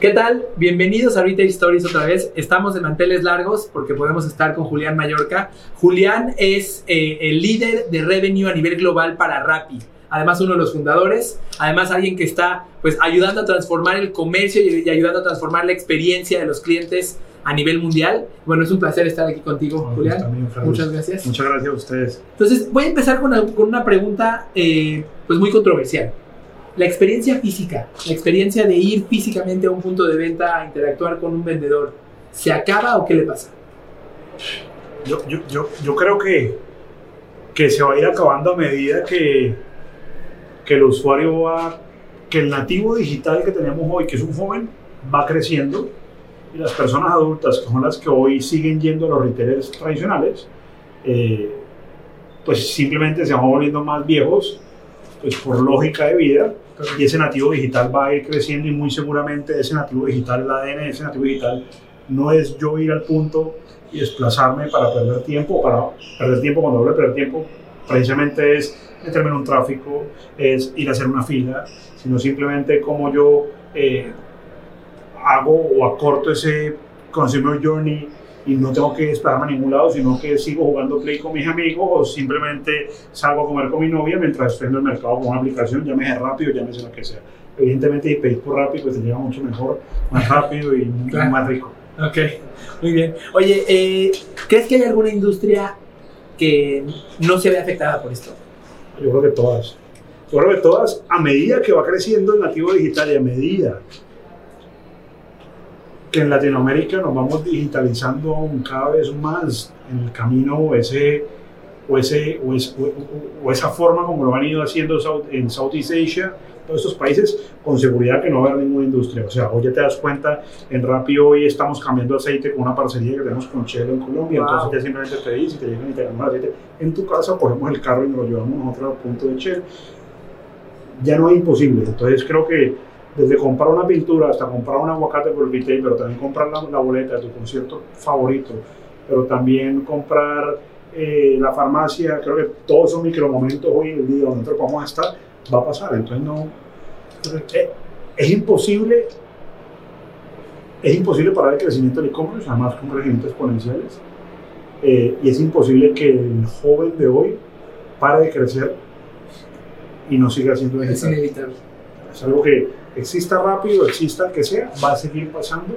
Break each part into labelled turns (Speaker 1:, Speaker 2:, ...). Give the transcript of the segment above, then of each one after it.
Speaker 1: ¿Qué tal? Bienvenidos a Retail Stories otra vez. Estamos de manteles largos porque podemos estar con Julián Mallorca. Julián es eh, el líder de revenue a nivel global para Rappi. Además, uno de los fundadores. Además, alguien que está pues, ayudando a transformar el comercio y, ayudando a transformar la experiencia de los clientes a nivel mundial. Bueno, es un placer estar aquí contigo, Julián. Muchas gracias.
Speaker 2: Muchas gracias a ustedes.
Speaker 1: Entonces, voy a empezar con, una pregunta eh, pues muy controversial. La experiencia física, la experiencia de ir físicamente a un punto de venta a interactuar con un vendedor, ¿se acaba o qué le pasa?
Speaker 2: Yo, yo, yo, yo creo que, que se va a ir acabando a medida que, que el usuario va, que el nativo digital que tenemos hoy, que es un joven, va creciendo y las personas adultas, que son las que hoy siguen yendo a los retailers tradicionales, eh, pues simplemente se van volviendo más viejos, pues por lógica de vida, y ese nativo digital va a ir creciendo y muy seguramente ese nativo digital, el ADN de ese nativo digital, no es yo ir al punto y desplazarme para perder tiempo, para perder tiempo cuando hablo de perder tiempo, precisamente es meterme en un tráfico, es ir a hacer una fila, sino simplemente como yo eh, hago o acorto ese consumer journey y no tengo que desplazarme a ningún lado, sino que sigo jugando play con mis amigos o simplemente salgo a comer con mi novia mientras estoy en el mercado con una aplicación, llámese rápido, llámese lo que sea. Evidentemente, si pedís por rápido, pues te llega mucho mejor, más rápido y más rico.
Speaker 1: Ok, muy bien. Oye, eh, ¿crees que hay alguna industria que no se ve afectada por esto?
Speaker 2: Yo creo que todas. Yo creo que todas, a medida que va creciendo el nativo digital y a medida que en Latinoamérica nos vamos digitalizando cada vez más en el camino o, ese, o, ese, o, esa forma como lo han ido haciendo en Southeast Asia, todos estos países, con seguridad que no va a haber ninguna industria. O sea, hoy ya te das cuenta, en Rappi hoy estamos cambiando aceite con una parcería que tenemos con Shell en Colombia, entonces ya simplemente te dice, te llegan y te dan aceite en tu casa, cogemos el carro y nos lo llevamos a otro punto de Shell. Ya no es imposible, entonces creo que desde comprar una pintura hasta comprar un aguacate por el retail, pero también comprar la, boleta de tu concierto favorito, pero también comprar eh, la farmacia, creo que todos esos micromomentos hoy en día donde nosotros vamos a estar, va a pasar. Entonces no, eh, es imposible, es imposible parar el crecimiento del e-commerce, además con crecimientos exponenciales, eh, y es imposible que el joven de hoy pare de crecer y no siga siendo
Speaker 1: Es inevitable.
Speaker 2: Es algo que exista rápido, exista el que sea, va a seguir pasando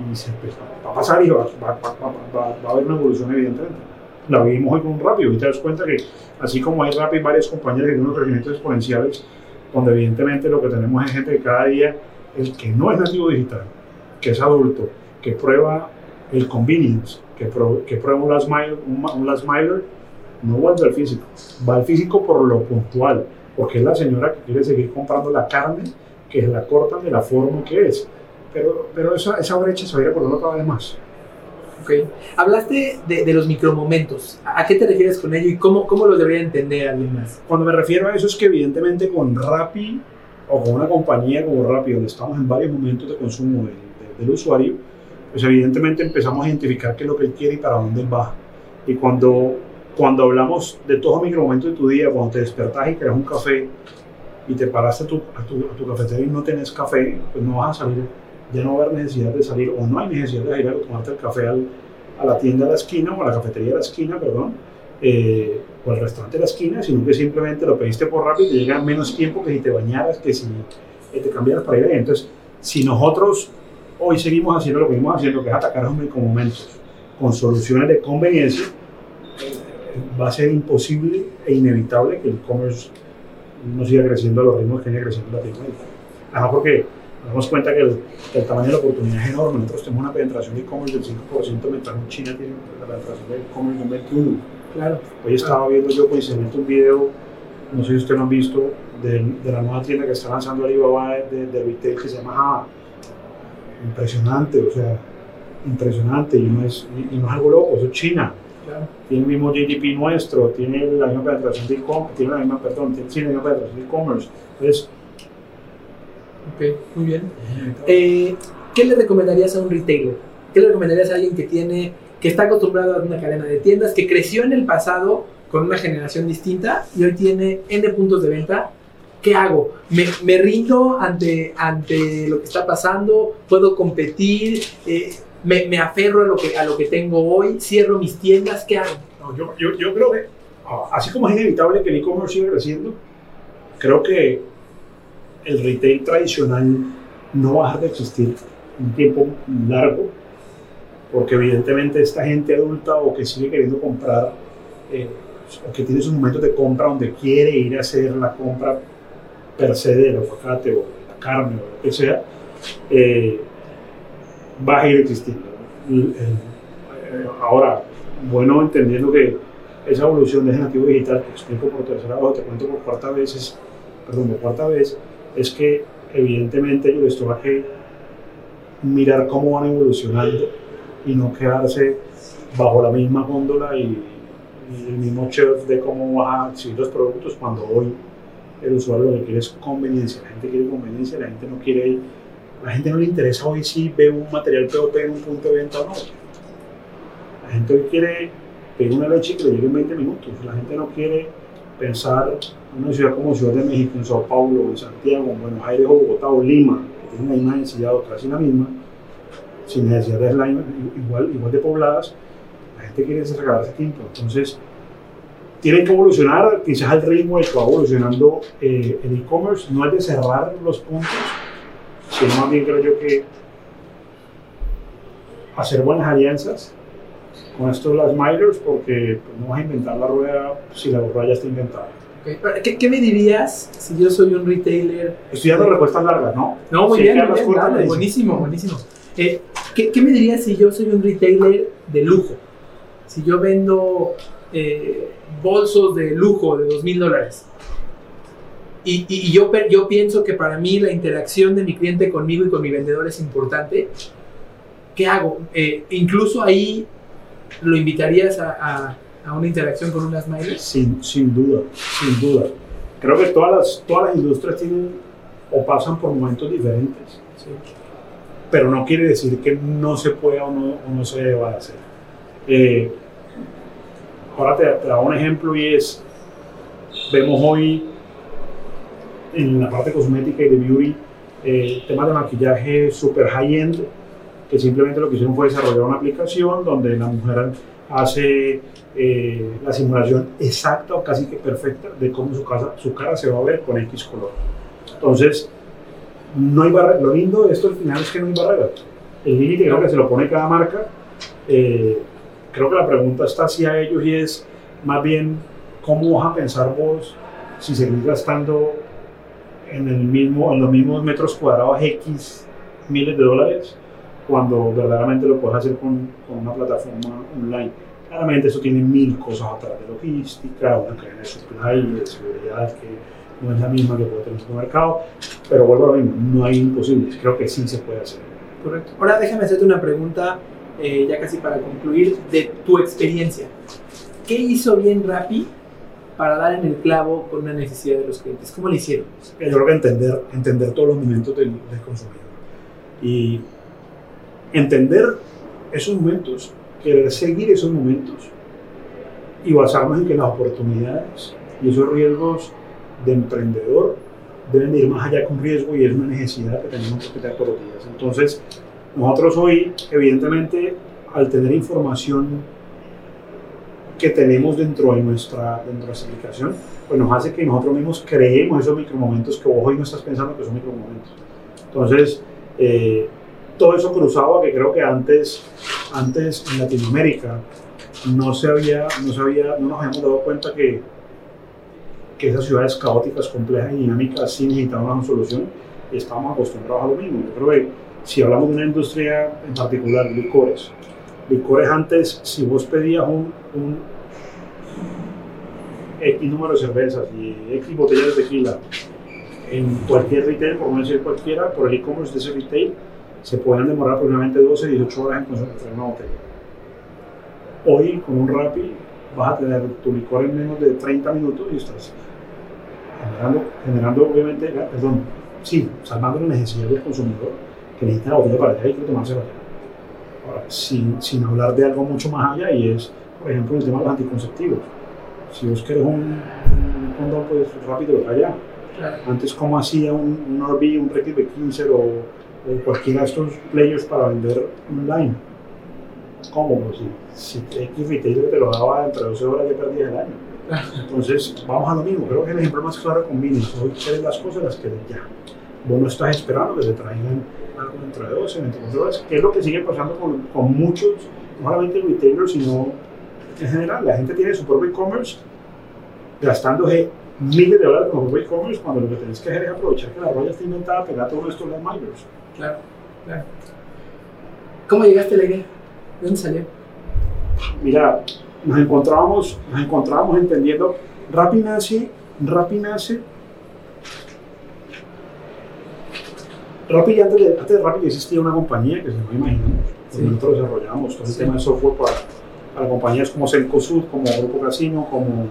Speaker 2: y se va a pasar y va, a haber una evolución evidentemente. La vivimos hoy con un rápido y te das cuenta que así como hay rápido varias compañías que tienen unos crecimientos exponenciales, donde evidentemente lo que tenemos es gente que cada día, el que no es nativo digital, que es adulto, que prueba el convenience, que, que prueba un last, mile, un last miler, no vuelve al físico, va al físico por lo puntual, porque es la señora que quiere seguir comprando la carne que la cortan de la forma que es. Pero, pero esa, esa brecha se va a ir acordando cada vez más.
Speaker 1: Okay. Hablaste de, de, los micromomentos. ¿A qué te refieres con ello y cómo, cómo lo debería entender alguien más?
Speaker 2: Cuando me refiero a eso es que evidentemente con Rappi o con una compañía como Rappi, donde estamos en varios momentos de consumo del usuario, pues evidentemente empezamos a identificar qué es lo que él quiere y para dónde él va. Y cuando, cuando hablamos de todos los micromomentos de tu día, cuando te despertas y creas un café, y te paraste a tu, a tu, a tu cafetería y no tenés café, pues no vas a salir, ya no va a haber necesidad de salir o no hay necesidad de ir a tomarte el café al, a la tienda de la esquina o a la cafetería de la esquina, perdón, eh, o al restaurante de la esquina, sino que simplemente lo pediste por rápido y te llega en menos tiempo que si te bañaras, que si eh, te cambiaras para ir ahí. Entonces, si nosotros hoy seguimos haciendo lo que venimos haciendo, que es atacar los momentos con soluciones de conveniencia, va a ser imposible e inevitable que el e-commerce no siga creciendo a los ritmos que viene creciendo Latinoamérica. Además porque nos damos cuenta que el, tamaño de la oportunidad es enorme. Nosotros tenemos una penetración de e-commerce del 5%, mientras en China tiene la penetración de e-commerce del 21%. Claro. Hoy estaba viendo yo coincidente un video, no sé si ustedes lo han visto, de, de, la nueva tienda que está lanzando Alibaba de, de retail que se llama Java. Impresionante, o sea, impresionante. Y no es, y no es algo loco, eso es China tiene el mismo GDP nuestro, tiene la misma penetración de e-commerce, tiene la misma, perdón, tiene la misma penetración de e-commerce. Entonces,
Speaker 1: ok, muy bien. Eh, ¿Qué le recomendarías a un retailer? ¿Qué le recomendarías a alguien que tiene, que está acostumbrado a una cadena de tiendas, que creció en el pasado con una generación distinta y hoy tiene N puntos de venta ¿qué hago? ¿Me, me rindo ante, ante lo que está pasando? ¿Puedo competir? Eh, me, me, aferro a lo, que, a lo que tengo hoy? ¿Cierro mis tiendas? ¿Qué hago?
Speaker 2: No, yo, yo, yo, creo que, ah, así como es inevitable que el e-commerce siga creciendo, creo que el retail tradicional no va a dejar de existir un tiempo largo, porque evidentemente esta gente adulta o que sigue queriendo comprar, eh, o que tiene sus momentos de compra donde quiere ir a hacer la compra per se del aguacate o la carne o lo que sea, eh, va a ir existiendo. Eh, ahora, bueno, entendiendo que esa evolución de nativo digital, que explico por tercera vez, te cuento por cuarta vez, es, perdón, por cuarta vez, es que evidentemente yo les tengo que mirar cómo van evolucionando y no quedarse bajo la misma góndola y, el mismo chef de cómo va a exhibir los productos cuando hoy el usuario lo que quiere es conveniencia, la gente quiere conveniencia, la gente no quiere, la gente no le interesa hoy si ve un material POP en un punto de venta o no. La gente hoy quiere pedir una leche que le llegue en 20 minutos, la gente no quiere pensar en una ciudad como Ciudad de México, en Sao Paulo, en Santiago, en Buenos Aires o Bogotá o Lima, que tienen la misma densidad o casi la misma, sin necesidades igual, igual de pobladas, la gente quiere regalarse tiempo. Entonces, tienen que evolucionar quizás al ritmo del que va evolucionando eh, el e-commerce, no es de cerrar los puntos, sino más bien creo yo que hacer buenas alianzas con estos las milers porque pues, no vas a inventar la rueda si la rueda ya está inventada.
Speaker 1: ¿Qué, ¿Qué, me dirías si yo soy un retailer?
Speaker 2: Estoy dando respuestas largas, ¿no?
Speaker 1: No, muy bien, buenísimo, buenísimo. Eh, ¿qué, ¿qué, me dirías si yo soy un retailer de lujo? Si yo vendo eh, bolsos de lujo de dos mil dólares. Y, y, yo, yo pienso que para mí la interacción de mi cliente conmigo y con mi vendedor es importante. ¿Qué hago? Eh, incluso ahí lo invitarías a, a, a, una interacción con unas miles.
Speaker 2: Sin, sin duda, sin duda. Creo que todas las, todas las industrias tienen o pasan por momentos diferentes. Sí. Pero no quiere decir que no se pueda o no, o no se deba hacer. Eh, ahora te, te un ejemplo y es, vemos hoy en la parte cosmética y de beauty eh, temas de maquillaje super high-end, que simplemente lo que hicieron fue desarrollar una aplicación donde la mujer hace eh, la simulación exacta o casi que perfecta de cómo su, casa, su cara se va a ver con X color. Entonces, no hay barrera. Lo lindo de esto al final es que no hay barrera. El límite creo que se lo pone cada marca. Eh, creo que la pregunta está hacia ellos y es más bien cómo vas a pensar vos si seguís gastando en, el mismo, en los mismos metros cuadrados X miles de dólares cuando verdaderamente lo puedes hacer con, con una plataforma online. Claramente eso tiene mil cosas atrás de logística, una cadena de supply, de seguridad que no es la misma que puede tener el mercado, pero vuelvo a lo mismo, no hay imposibles, creo que sí se puede hacer.
Speaker 1: Correcto. Ahora déjame hacerte una pregunta eh, ya casi para concluir, de tu experiencia. ¿Qué hizo bien Rappi para dar en el clavo con una necesidad de los clientes? ¿Cómo lo hicieron?
Speaker 2: Yo creo que entender, entender todos los momentos del, del consumidor. Y entender esos momentos, querer seguir esos momentos y basarnos en que las oportunidades y esos riesgos de emprendedor deben ir más allá que un riesgo y es una necesidad que tenemos que tener todos los días. Entonces, nosotros hoy, evidentemente, al tener información que tenemos dentro de nuestra, dentro de nuestra aplicación, pues nos hace que nosotros mismos creemos esos micromomentos que vos hoy no estás pensando que son micromomentos. Entonces, eh, todo eso cruzado que creo que antes, antes en Latinoamérica no se había, no se había, no nos habíamos dado cuenta que, que esas ciudades caóticas, complejas y dinámicas sí necesitaban una solución y estábamos acostumbrados a lo mismo. Yo creo que si hablamos de una industria en particular, licores, licores antes, si vos pedías un, un X número de cervezas y X botellas de tequila en cualquier retail, por no decir cualquiera, por el e-commerce de ese retail, se pueden demorar aproximadamente 12, 18 horas en consumir una botella. Hoy, con un Rappi, vas a tener tu licor en menos de 30 minutos y estás generando, generando obviamente, perdón, sí, salvando la necesidad del consumidor que necesita la botella para allá y que tomarse allá. Ahora, sin, sin hablar de algo mucho más allá y es, por ejemplo, el tema de los anticonceptivos. Si vos querés un, un condón, pues rápido lo allá. Antes, ¿cómo hacía un, un RB, un Reckitt B15 o, o cualquiera de estos players para vender online? ¿Cómo? Pues si, si X retailer te lo daba entre 12 horas, ya perdías el año. Entonces, vamos a lo mismo. Creo que el ejemplo más claro con. Hoy quieres las cosas, las quieres ya. Vos no estás esperando que te traigan algo dentro de 12, 24 horas, que es lo que sigue pasando con, con muchos, no solamente retailers, sino en general. La gente tiene su propio e-commerce gastándose miles de dólares con su propio e-commerce cuando lo que tenés que hacer es aprovechar que la roya está inventada, pegar todo esto en miners.
Speaker 1: Claro, claro. ¿Cómo llegaste a la idea? ¿De dónde salió?
Speaker 2: Mira, nos encontrábamos, nos encontrábamos entendiendo, Rappi nace, Rappi nace, Rappi antes de, antes de Rappi existía una compañía que se llama Imaginamos,
Speaker 1: Sí.
Speaker 2: nosotros desarrollamos todo el tema de software para, para compañías como Cencosud, como Grupo Casino, como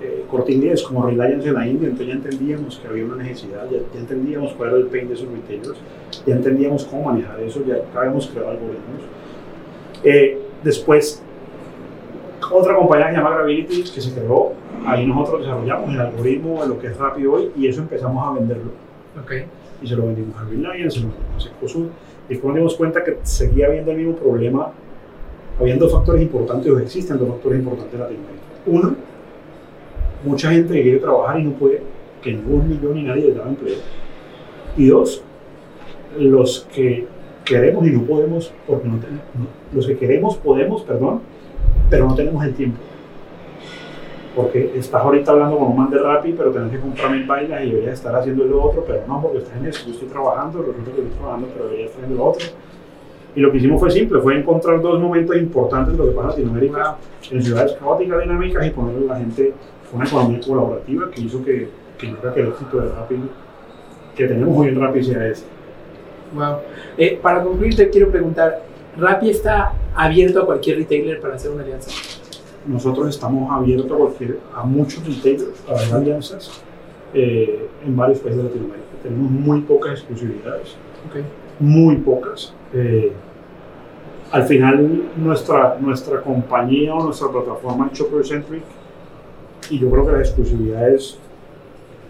Speaker 2: eh, Corte Inglés, como Reliance en la India, entonces ya entendíamos que había una necesidad, ya, ya entendíamos cuál era el pain de esos retailers, ya entendíamos cómo manejar eso, ya habíamos creado algoritmos. Eh, después, otra compañía que se llama Gravity, que se creó, ahí nosotros desarrollamos el algoritmo de lo que es rápido hoy y eso empezamos a venderlo.
Speaker 1: Ok.
Speaker 2: Y se lo vendimos a Reliance, se lo vendimos a Ecosud. Y nos dimos cuenta que seguía habiendo el mismo problema. Habían dos factores importantes, o existen dos factores importantes en Latinoamérica. Uno, mucha gente que quiere trabajar y no puede, que ningún millón ni nadie les da empleo. Y dos, los que queremos y no podemos, porque no tenemos, los que queremos podemos, perdón, pero no tenemos el tiempo. Porque estás ahorita hablando con un man de Rappi, pero tenés que comprar mil bailas y deberías estar haciendo lo otro, pero no, porque estás en eso. Yo estoy trabajando, resulta que estoy trabajando, pero debería estar haciendo lo otro. Y lo que hicimos fue simple, fue encontrar dos momentos importantes de lo que pasa en Latinoamérica, en ciudades caóticas, dinámicas, y ponerle a la gente una economía colaborativa que hizo que, que yo el éxito de Rappi que tenemos hoy en Rappi sea ese.
Speaker 1: Wow. Eh, para concluir, te quiero preguntar: ¿Rappi está abierto a cualquier retailer para hacer una alianza?
Speaker 2: Nosotros estamos abiertos a, cualquier, a muchos retailers, a hacer alianzas eh, en varios países de Latinoamérica. Tenemos muy pocas exclusividades,
Speaker 1: Ok.
Speaker 2: muy pocas. Eh, al final, nuestra, nuestra compañía o nuestra plataforma es Shopper Centric y yo creo que las exclusividades,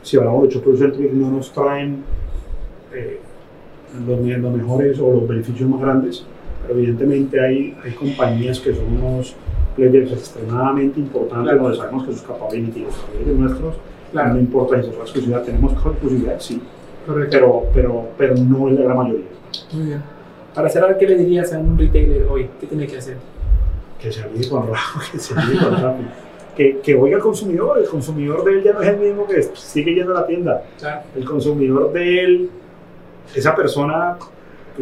Speaker 2: si hablamos de Shopper Centric, no nos traen eh, los, los mejores o los beneficios más grandes, pero evidentemente hay, hay compañías que son unos players extremadamente importantes
Speaker 1: Claro.
Speaker 2: donde sabemos que sus capabilities, los capabilities nuestros,
Speaker 1: Claro,
Speaker 2: no importa si es exclusividad, tenemos exclusividad, sí,
Speaker 1: correcto.
Speaker 2: pero, pero, pero no es la gran mayoría.
Speaker 1: Muy bien. Para cerrar, ¿qué le dirías a un retailer hoy? ¿Qué tiene que hacer?
Speaker 2: que se alíe con Rappi, que se alíe con Rappi. Que, que oiga al consumidor, el consumidor de él ya no es el mismo que sigue yendo a la tienda.
Speaker 1: Claro.
Speaker 2: El consumidor de él, esa persona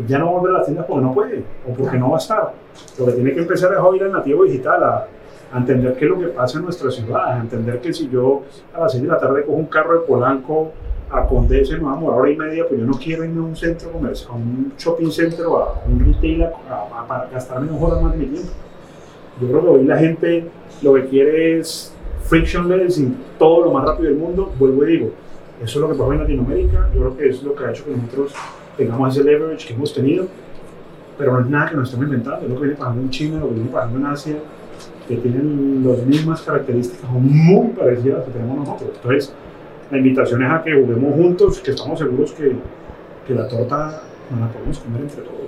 Speaker 2: ya no va a volver a las tiendas porque no puede o porque no va a estar. Lo que tiene que empezar es a oír al nativo digital, a, entender qué es lo que pasa en nuestra ciudad, a entender que si yo a las 6 de la tarde cojo un carro de Polanco a Condesa y me va a hora y media, pues yo no quiero irme a un centro comercial, a un shopping center a un retail para gastarme dos horas más de mi tiempo. Yo creo que hoy la gente lo que quiere es frictionless y todo lo más rápido del mundo. Vuelvo y digo, eso es lo que pasa en Latinoamérica. Yo creo que es lo que ha hecho que nosotros tengamos ese leverage que hemos tenido. Pero no es nada que nos estemos inventando. Es lo que viene pasando en China, lo que viene pasando en Asia, que tienen las mismas características o muy parecidas a las que tenemos nosotros. Entonces, la invitación es a que juguemos juntos, que estamos seguros que, que la torta nos la podemos comer entre todos.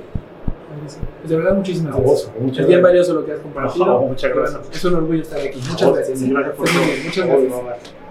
Speaker 1: Pues de verdad, muchísimas gracias.
Speaker 2: vos,
Speaker 1: Es bien valioso lo que has compartido.
Speaker 2: Muchas gracias.
Speaker 1: Es un orgullo estar aquí. Muchas gracias.
Speaker 2: gracias por todo.
Speaker 1: Muchas gracias.